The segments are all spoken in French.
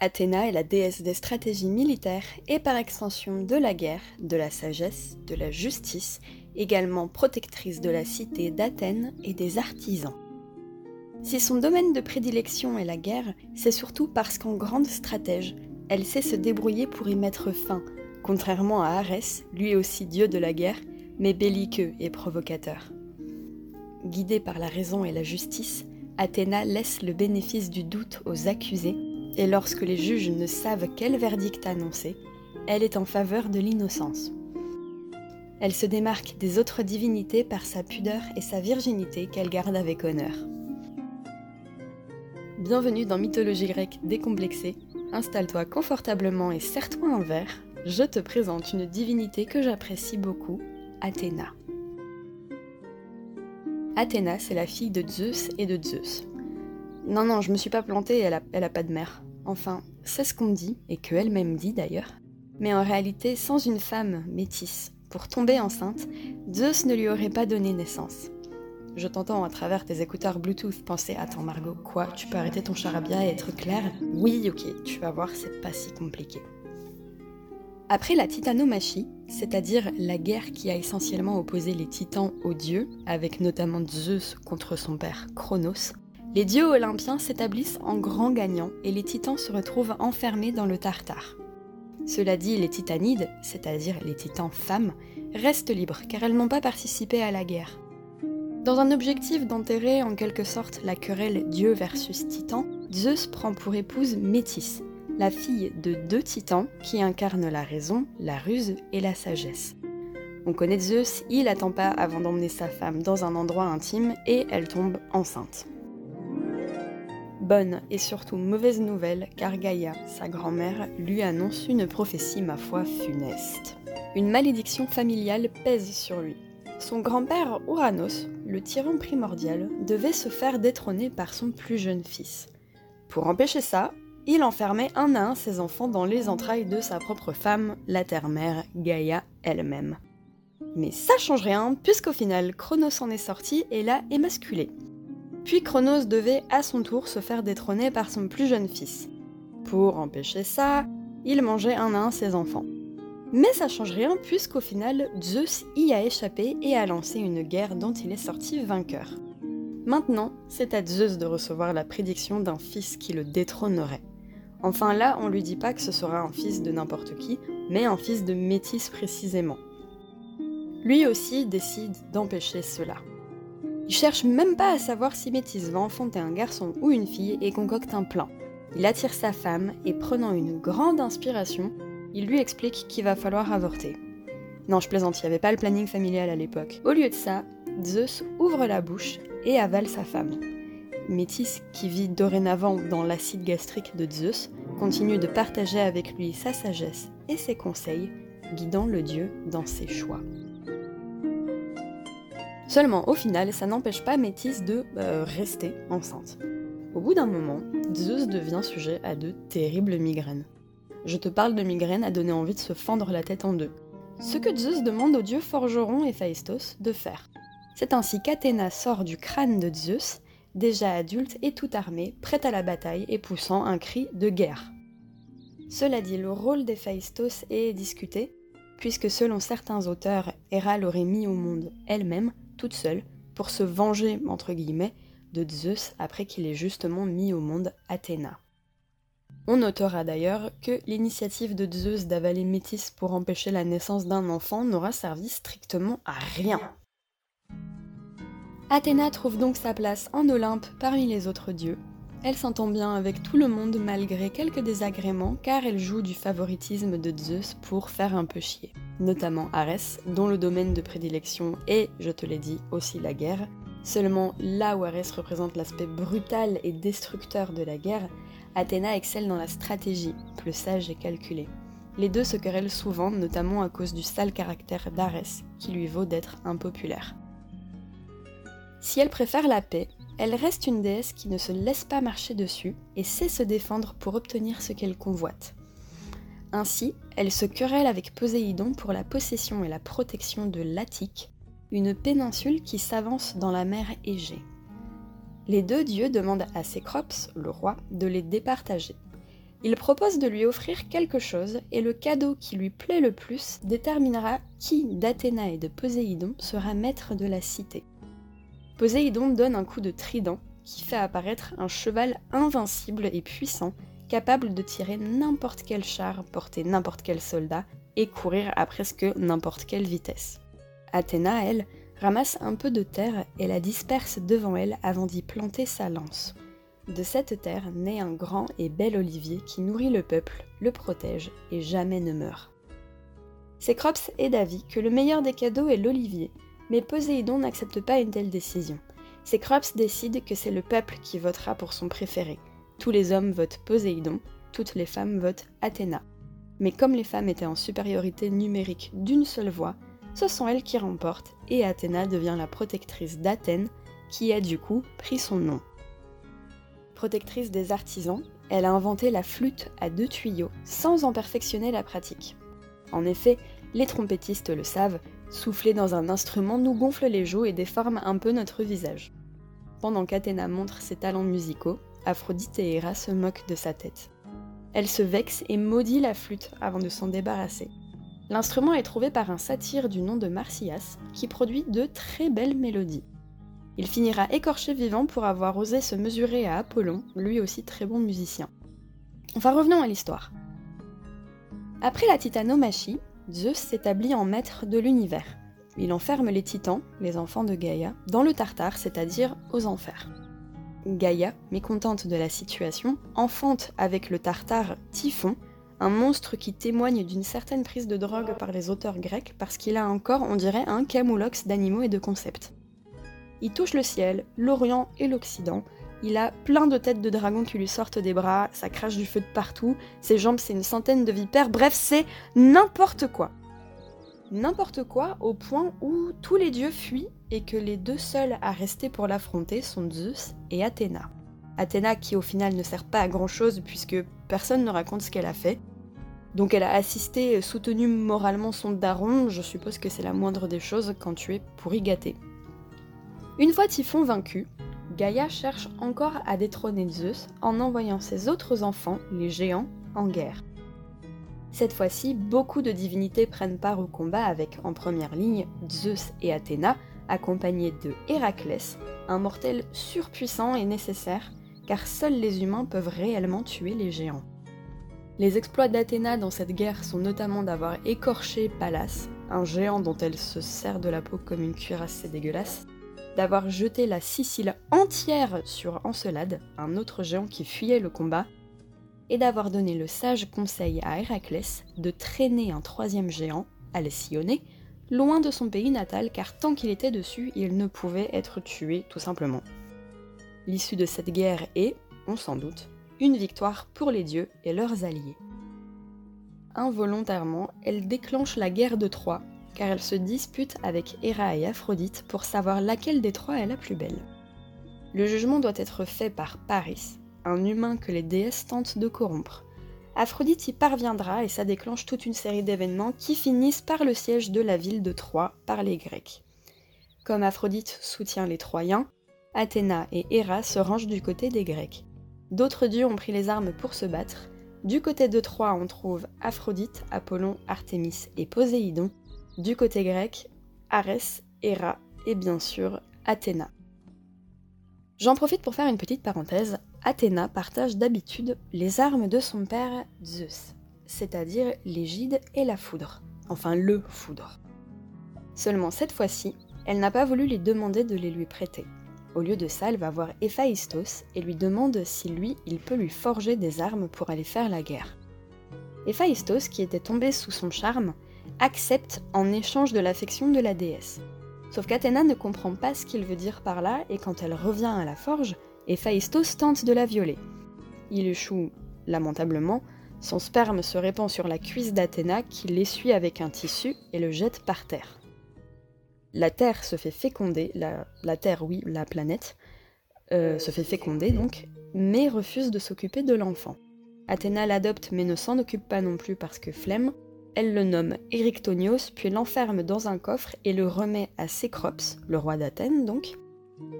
Athéna est la déesse des stratégies militaires et par extension de la guerre, de la sagesse, de la justice, également protectrice de la cité d'Athènes et des artisans. Si son domaine de prédilection est la guerre, c'est surtout parce qu'en grande stratège, elle sait se débrouiller pour y mettre fin, contrairement à Arès, lui aussi dieu de la guerre, mais belliqueux et provocateur. Guidée par la raison et la justice, Athéna laisse le bénéfice du doute aux accusés et lorsque les juges ne savent quel verdict annoncer, elle est en faveur de l'innocence. Elle se démarque des autres divinités par sa pudeur et sa virginité qu'elle garde avec honneur. Bienvenue dans Mythologie grecque décomplexée. Installe-toi confortablement et serre-toi un verre. Je te présente une divinité que j'apprécie beaucoup, Athéna. Athéna, c'est la fille de Zeus et de Zeus. Non, non, je me suis pas plantée, elle a, pas de mère. Enfin, c'est ce qu'on dit, et que elle-même dit d'ailleurs. Mais en réalité, sans une femme métisse pour tomber enceinte, Zeus ne lui aurait pas donné naissance. Je t'entends à travers tes écouteurs Bluetooth penser Attends Margot, quoi Tu peux arrêter ton charabia et être clair? Oui, ok, tu vas voir, c'est pas si compliqué. Après la titanomachie, c'est-à-dire la guerre qui a essentiellement opposé les titans aux dieux, avec notamment Zeus contre son père Chronos, les dieux olympiens s'établissent en grands gagnants et les titans se retrouvent enfermés dans le Tartare. Cela dit, les titanides, c'est-à-dire les titans femmes, restent libres car elles n'ont pas participé à la guerre. Dans un objectif d'enterrer en quelque sorte la querelle dieu versus titan, Zeus prend pour épouse Métis, la fille de deux titans qui incarnent la raison, la ruse et la sagesse. On connaît Zeus, il attend pas avant d'emmener sa femme dans un endroit intime et elle tombe enceinte. Bonne et surtout mauvaise nouvelle car Gaïa, sa grand-mère, lui annonce une prophétie ma foi funeste. Une malédiction familiale pèse sur lui. Son grand-père Ouranos, le tyran primordial, devait se faire détrôner par son plus jeune fils. Pour empêcher ça, il enfermait un à un ses enfants dans les entrailles de sa propre femme, la terre-mère Gaïa elle-même. Mais ça change rien, puisqu'au final, Chronos en est sorti et l'a émasculé. Puis Chronos devait à son tour se faire détrôner par son plus jeune fils. Pour empêcher ça, il mangeait un à un ses enfants. Mais ça change rien puisqu'au final, Zeus y a échappé et a lancé une guerre dont il est sorti vainqueur. Maintenant, c'est à Zeus de recevoir la prédiction d'un fils qui le détrônerait. Enfin là, on lui dit pas que ce sera un fils de n'importe qui, mais un fils de Métis précisément. Lui aussi décide d'empêcher cela. Il cherche même pas à savoir si Métis va enfanter un garçon ou une fille et concocte un plan. Il attire sa femme et prenant une grande inspiration, il lui explique qu'il va falloir avorter. Non, je plaisante, il n'y avait pas le planning familial à l'époque. Au lieu de ça, Zeus ouvre la bouche et avale sa femme. Métis, qui vit dorénavant dans l'acide gastrique de Zeus, continue de partager avec lui sa sagesse et ses conseils, guidant le dieu dans ses choix. Seulement, au final, ça n'empêche pas Métis de euh, rester enceinte. Au bout d'un moment, Zeus devient sujet à de terribles migraines. Je te parle de migraines à donner envie de se fendre la tête en deux. Ce que Zeus demande aux dieux forgerons et Phaistos de faire. C'est ainsi qu'Athéna sort du crâne de Zeus, déjà adulte et tout armé, prête à la bataille et poussant un cri de guerre. Cela dit, le rôle des Phaistos est discuté, puisque selon certains auteurs, Héra l'aurait mis au monde elle-même toute seule, pour se venger, entre guillemets, de Zeus après qu'il ait justement mis au monde Athéna. On notera d'ailleurs que l'initiative de Zeus d'avaler Métis pour empêcher la naissance d'un enfant n'aura servi strictement à rien. Athéna trouve donc sa place en Olympe parmi les autres dieux. Elle s'entend bien avec tout le monde malgré quelques désagréments car elle joue du favoritisme de Zeus pour faire un peu chier notamment Arès, dont le domaine de prédilection est, je te l'ai dit, aussi la guerre. Seulement là où Arès représente l'aspect brutal et destructeur de la guerre, Athéna excelle dans la stratégie, plus sage et calculée. Les deux se querellent souvent, notamment à cause du sale caractère d'Arès, qui lui vaut d'être impopulaire. Si elle préfère la paix, elle reste une déesse qui ne se laisse pas marcher dessus et sait se défendre pour obtenir ce qu'elle convoite. Ainsi, elle se querelle avec Poséidon pour la possession et la protection de l'Attique, une péninsule qui s'avance dans la mer Égée. Les deux dieux demandent à Cécrops, le roi, de les départager. Il propose de lui offrir quelque chose et le cadeau qui lui plaît le plus déterminera qui d'Athéna et de Poséidon sera maître de la cité. Poséidon donne un coup de trident qui fait apparaître un cheval invincible et puissant, capable de tirer n'importe quel char, porter n'importe quel soldat et courir à presque n'importe quelle vitesse. Athéna, elle, ramasse un peu de terre et la disperse devant elle avant d'y planter sa lance. De cette terre naît un grand et bel olivier qui nourrit le peuple, le protège et jamais ne meurt. Cécrops est d'avis que le meilleur des cadeaux est l'olivier, mais Poséidon n'accepte pas une telle décision. Cécrops décide que c'est le peuple qui votera pour son préféré. Tous les hommes votent Poséidon, toutes les femmes votent Athéna. Mais comme les femmes étaient en supériorité numérique d'une seule voix, ce sont elles qui remportent et Athéna devient la protectrice d'Athènes, qui a du coup pris son nom. Protectrice des artisans, elle a inventé la flûte à deux tuyaux sans en perfectionner la pratique. En effet, les trompettistes le savent, souffler dans un instrument nous gonfle les joues et déforme un peu notre visage. Pendant qu'Athéna montre ses talents musicaux, Aphrodite et Héra se moquent de sa tête. Elle se vexe et maudit la flûte avant de s'en débarrasser. L'instrument est trouvé par un satyre du nom de Marsyas qui produit de très belles mélodies. Il finira écorché vivant pour avoir osé se mesurer à Apollon, lui aussi très bon musicien. Enfin revenons à l'histoire. Après la titanomachie, Zeus s'établit en maître de l'univers. Il enferme les titans, les enfants de Gaïa, dans le Tartare, c'est-à-dire aux enfers. Gaïa, mécontente de la situation, enfante avec le Tartare Typhon, un monstre qui témoigne d'une certaine prise de drogue par les auteurs grecs parce qu'il a encore, on dirait, un camoulox d'animaux et de concepts. Il touche le ciel, l'Orient et l'Occident. Il a plein de têtes de dragons qui lui sortent des bras, ça crache du feu de partout, ses jambes c'est une centaine de vipères, bref c'est n'importe quoi. N'importe quoi au point où tous les dieux fuient et que les deux seuls à rester pour l'affronter sont Zeus et Athéna. Athéna qui au final ne sert pas à grand chose puisque personne ne raconte ce qu'elle a fait. Donc elle a assisté, soutenu moralement son daron, je suppose que c'est la moindre des choses quand tu es pourri gâté. Une fois Typhon vaincu, Gaïa cherche encore à détrôner Zeus en envoyant ses autres enfants, les géants, en guerre. Cette fois-ci, beaucoup de divinités prennent part au combat avec, en première ligne, Zeus et Athéna, accompagnés de Héraclès, un mortel surpuissant et nécessaire, car seuls les humains peuvent réellement tuer les géants. Les exploits d'Athéna dans cette guerre sont notamment d'avoir écorché Pallas, un géant dont elle se sert de la peau comme une cuirasse, dégueulasse, d'avoir jeté la Sicile entière sur Encelade, un autre géant qui fuyait le combat, et d'avoir donné le sage conseil à Héraclès de traîner un troisième géant, Alcyone, loin de son pays natal car tant qu'il était dessus, il ne pouvait être tué tout simplement. L'issue de cette guerre est, on s'en doute, une victoire pour les dieux et leurs alliés. Involontairement, elle déclenche la guerre de Troie car elle se dispute avec Héra et Aphrodite pour savoir laquelle des trois est la plus belle. Le jugement doit être fait par Paris, un humain que les déesses tentent de corrompre. Aphrodite y parviendra et ça déclenche toute une série d'événements qui finissent par le siège de la ville de Troie par les Grecs. Comme Aphrodite soutient les Troyens, Athéna et Héra se rangent du côté des Grecs. D'autres dieux ont pris les armes pour se battre. Du côté de Troie, on trouve Aphrodite, Apollon, Artémis et Poséidon, du côté grec, Arès, Héra et bien sûr Athéna. J'en profite pour faire une petite parenthèse. Athéna partage d'habitude les armes de son père Zeus, c'est-à-dire l'égide et la foudre, enfin le foudre. Seulement cette fois-ci, elle n'a pas voulu lui demander de les lui prêter. Au lieu de ça, elle va voir Héphaïstos et lui demande si lui, il peut lui forger des armes pour aller faire la guerre. Héphaïstos, qui était tombé sous son charme, accepte en échange de l'affection de la déesse. Sauf qu'Athéna ne comprend pas ce qu'il veut dire par là, et quand elle revient à la forge, Héphaïstos tente de la violer. Il échoue lamentablement, son sperme se répand sur la cuisse d'Athéna qui l'essuie avec un tissu et le jette par terre. La Terre se fait féconder, la, Terre oui, la planète, euh, se fait féconder donc, mais refuse de s'occuper de l'enfant. Athéna l'adopte mais ne s'en occupe pas non plus parce que flemme, elle le nomme Erictonios, puis l'enferme dans un coffre et le remet à Cécrops, le roi d'Athènes donc,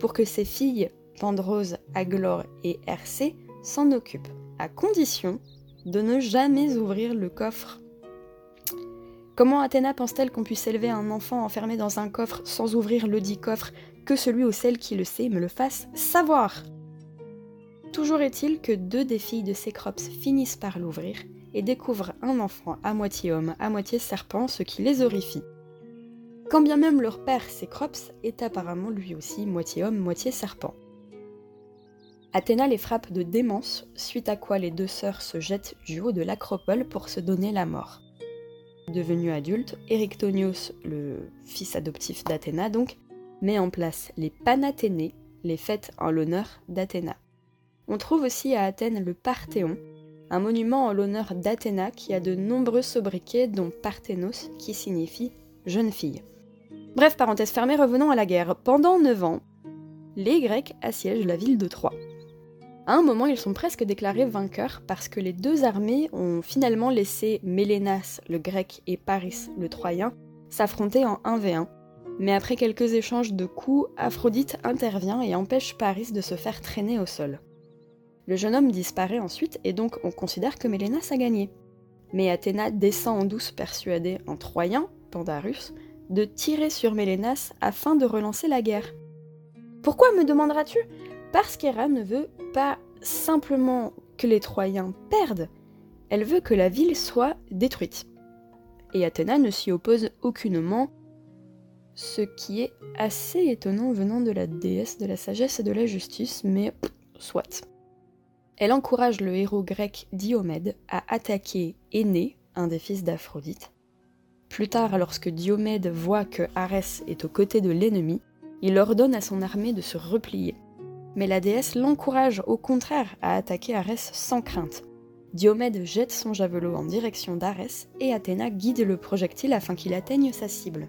pour que ses filles, Pandrose, Aglore et Hercé, s'en occupent, à condition de ne jamais ouvrir le coffre. Comment Athéna pense-t-elle qu'on puisse élever un enfant enfermé dans un coffre sans ouvrir le dit coffre, que celui ou celle qui le sait me le fasse savoir? Toujours est-il que deux des filles de Cécrops finissent par l'ouvrir et découvrent un enfant à moitié homme, à moitié serpent, ce qui les horrifie. Quand bien même leur père Cécrops est apparemment lui aussi moitié homme, moitié serpent. Athéna les frappe de démence, suite à quoi les deux sœurs se jettent du haut de l'acropole pour se donner la mort. Devenu adulte, Érictonios, le fils adoptif d'Athéna donc, met en place les Panathénées, les fêtes en l'honneur d'Athéna. On trouve aussi à Athènes le Parthéon, un monument en l'honneur d'Athéna qui a de nombreux sobriquets dont Parthénos qui signifie jeune fille. Bref, parenthèse fermée, revenons à la guerre. Pendant 9 ans, les Grecs assiègent la ville de Troie. À un moment, ils sont presque déclarés vainqueurs parce que les deux armées ont finalement laissé Mélénas, le grec, et Paris, le troyen, s'affronter en 1v1. Mais après quelques échanges de coups, Aphrodite intervient et empêche Paris de se faire traîner au sol. Le jeune homme disparaît ensuite et donc on considère que Mélénas a gagné. Mais Athéna descend en douce persuadée en troyen, Pandarus, de tirer sur Mélénas afin de relancer la guerre. Pourquoi me demanderas-tu? Parce qu'Héra ne veut pas simplement que les Troyens perdent, elle veut que la ville soit détruite. Et Athéna ne s'y oppose aucunement, ce qui est assez étonnant venant de la déesse de la sagesse et de la justice, mais soit. Elle encourage le héros grec Diomède à attaquer Énée, un des fils d'Aphrodite. Plus tard, lorsque Diomède voit que Arès est aux côtés de l'ennemi, il ordonne à son armée de se replier mais la déesse l'encourage au contraire à attaquer Arès sans crainte. Diomède jette son javelot en direction d'Arès et Athéna guide le projectile afin qu'il atteigne sa cible.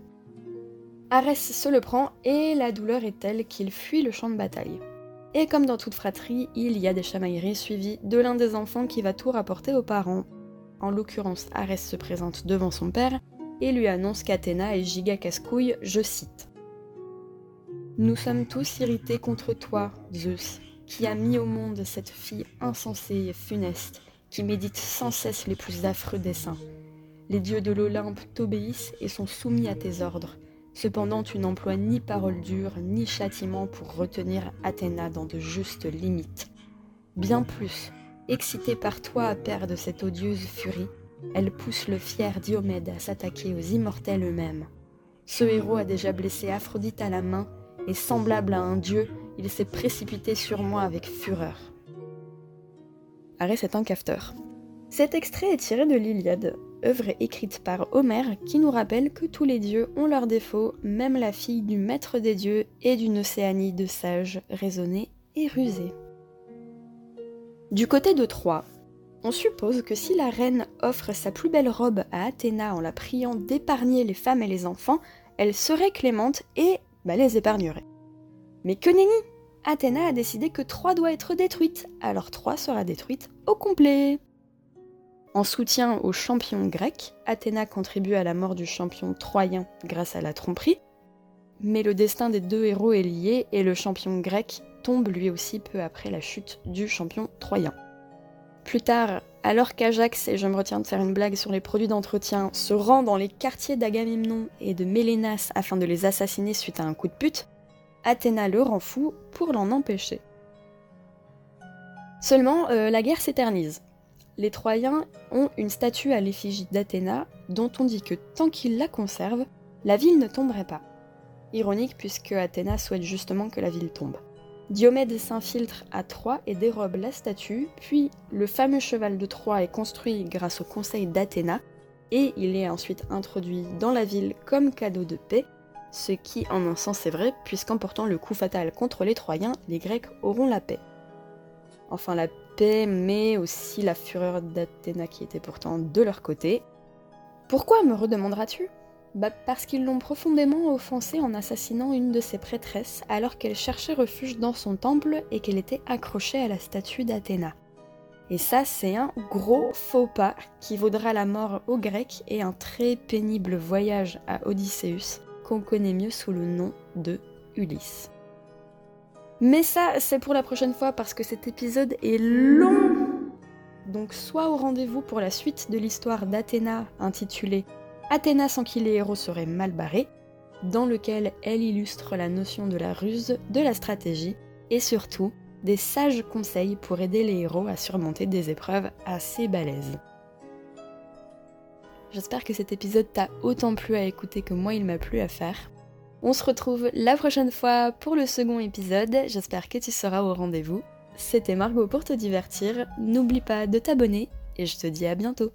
Arès se le prend et la douleur est telle qu'il fuit le champ de bataille. Et comme dans toute fratrie, il y a des chamailleries suivies de l'un des enfants qui va tout rapporter aux parents. En l'occurrence, Arès se présente devant son père et lui annonce qu'Athéna est giga casse-couille, je cite. Nous sommes tous irrités contre toi, Zeus, qui as mis au monde cette fille insensée et funeste, qui médite sans cesse les plus affreux desseins. Les dieux de l'Olympe t'obéissent et sont soumis à tes ordres. Cependant, tu n'emploies ni paroles dures, ni châtiment pour retenir Athéna dans de justes limites. Bien plus, excitée par toi à perdre cette odieuse furie, elle pousse le fier Diomède à s'attaquer aux immortels eux-mêmes. Ce héros a déjà blessé Aphrodite à la main et semblable à un dieu, il s'est précipité sur moi avec fureur. Arès est un. Cet extrait est tiré de l'Iliade, œuvre écrite par Homère qui nous rappelle que tous les dieux ont leurs défauts, même la fille du maître des dieux et d'une océanie de sages raisonnés et rusés. Du côté de Troie, on suppose que si la reine offre sa plus belle robe à Athéna en la priant d'épargner les femmes et les enfants, elle serait clémente et bah, les épargnerait. Mais que nenni Athéna a décidé que Troie doit être détruite, alors Troie sera détruite au complet. En soutien au champion grec, Athéna contribue à la mort du champion troyen grâce à la tromperie, mais le destin des deux héros est lié et le champion grec tombe lui aussi peu après la chute du champion troyen. Plus tard, alors qu'Ajax, et je me retiens de faire une blague sur les produits d'entretien, se rend dans les quartiers d'Agamemnon et de Mélénas afin de les assassiner suite à un coup de pute, Athéna le rend fou pour l'en empêcher. Seulement, euh, la guerre s'éternise. Les Troyens ont une statue à l'effigie d'Athéna dont on dit que tant qu'ils la conservent, la ville ne tomberait pas. Ironique puisque Athéna souhaite justement que la ville tombe. Diomède s'infiltre à Troie et dérobe la statue, puis le fameux cheval de Troie est construit grâce au conseil d'Athéna, et il est ensuite introduit dans la ville comme cadeau de paix, ce qui en un sens est vrai, puisqu'en portant le coup fatal contre les Troyens, les Grecs auront la paix. Enfin la mais aussi la fureur d'Athéna qui était pourtant de leur côté. Pourquoi me redemanderas-tu? Bah parce qu'ils l'ont profondément offensée en assassinant une de ses prêtresses alors qu'elle cherchait refuge dans son temple et qu'elle était accrochée à la statue d'Athéna. Et ça, c'est un gros faux pas qui vaudra la mort aux Grecs et un très pénible voyage à Odysseus, qu'on connaît mieux sous le nom de Ulysse. Mais ça, c'est pour la prochaine fois parce que cet épisode est long donc soit au rendez-vous pour la suite de l'histoire d'Athéna intitulée Athéna sans qui les héros seraient mal barrés, dans lequel elle illustre la notion de la ruse, de la stratégie et surtout des sages conseils pour aider les héros à surmonter des épreuves assez balèzes. J'espère que cet épisode t'a autant plu à écouter que moi il m'a plu à faire. On se retrouve la prochaine fois pour le second épisode, j'espère que tu seras au rendez-vous. C'était Margot pour te divertir, n'oublie pas de t'abonner et je te dis à bientôt